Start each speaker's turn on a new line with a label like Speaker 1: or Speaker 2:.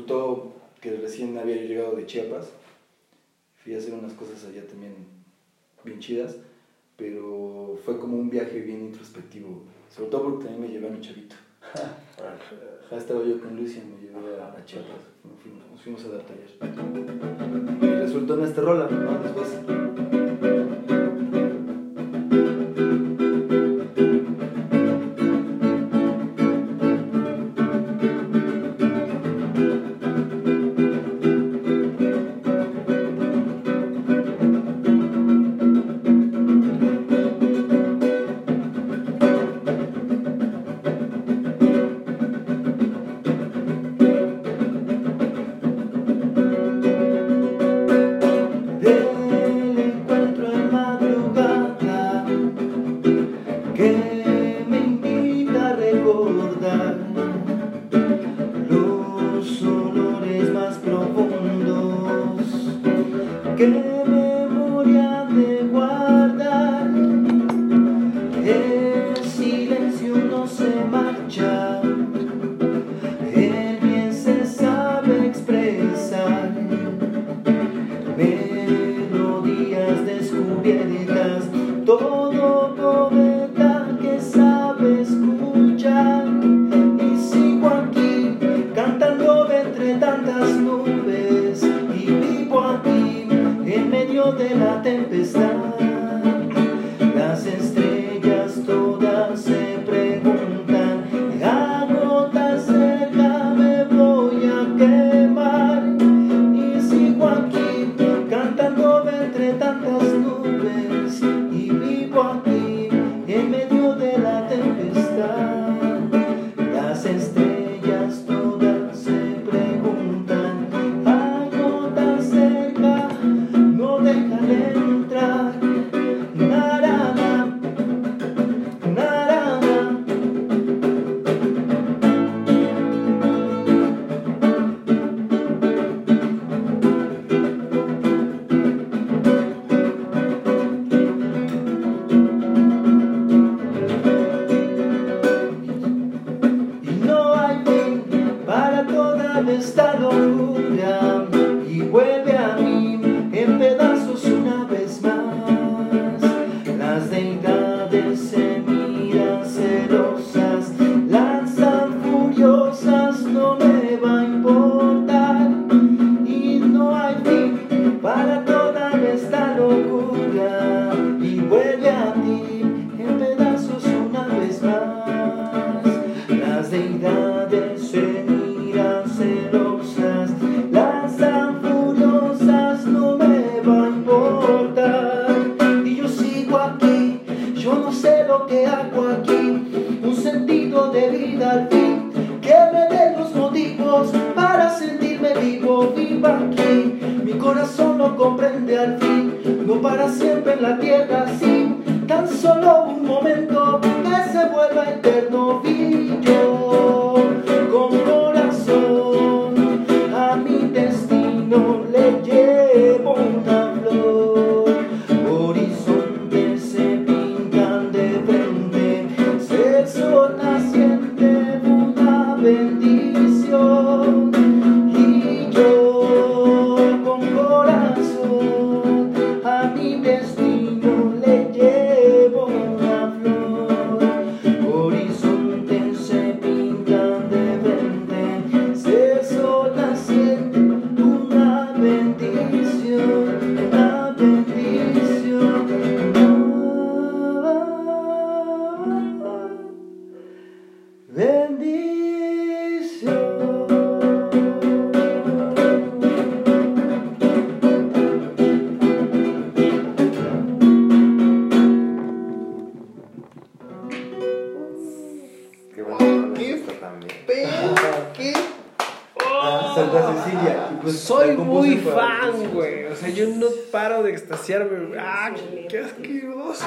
Speaker 1: resultó que recién había yo llegado de Chiapas. Fui a hacer unas cosas allá también bien chidas, pero fue como un viaje bien introspectivo. Sobre todo porque también me llevé a mi chavito. Ya estaba yo con Lucia, me llevé a, Chiapas, nos fuimos, nos fuimos a dar taller. Y resultó en esta rola, ¿no? Después. Que de la tempestad. Esta locura y vuelve a mí en pedazos una vez más. Las deidades se miran celosas lanzan furiosas no me va a importar que me dé los motivos para sentirme vivo viva aquí. Mi corazón lo comprende al fin no para siempre en la tierra sí tan solo un momento bendición Santa Cecilia. y pues
Speaker 2: Soy muy fan, güey. O sea, yo no paro de extasiarme. Ah, qué asqueroso.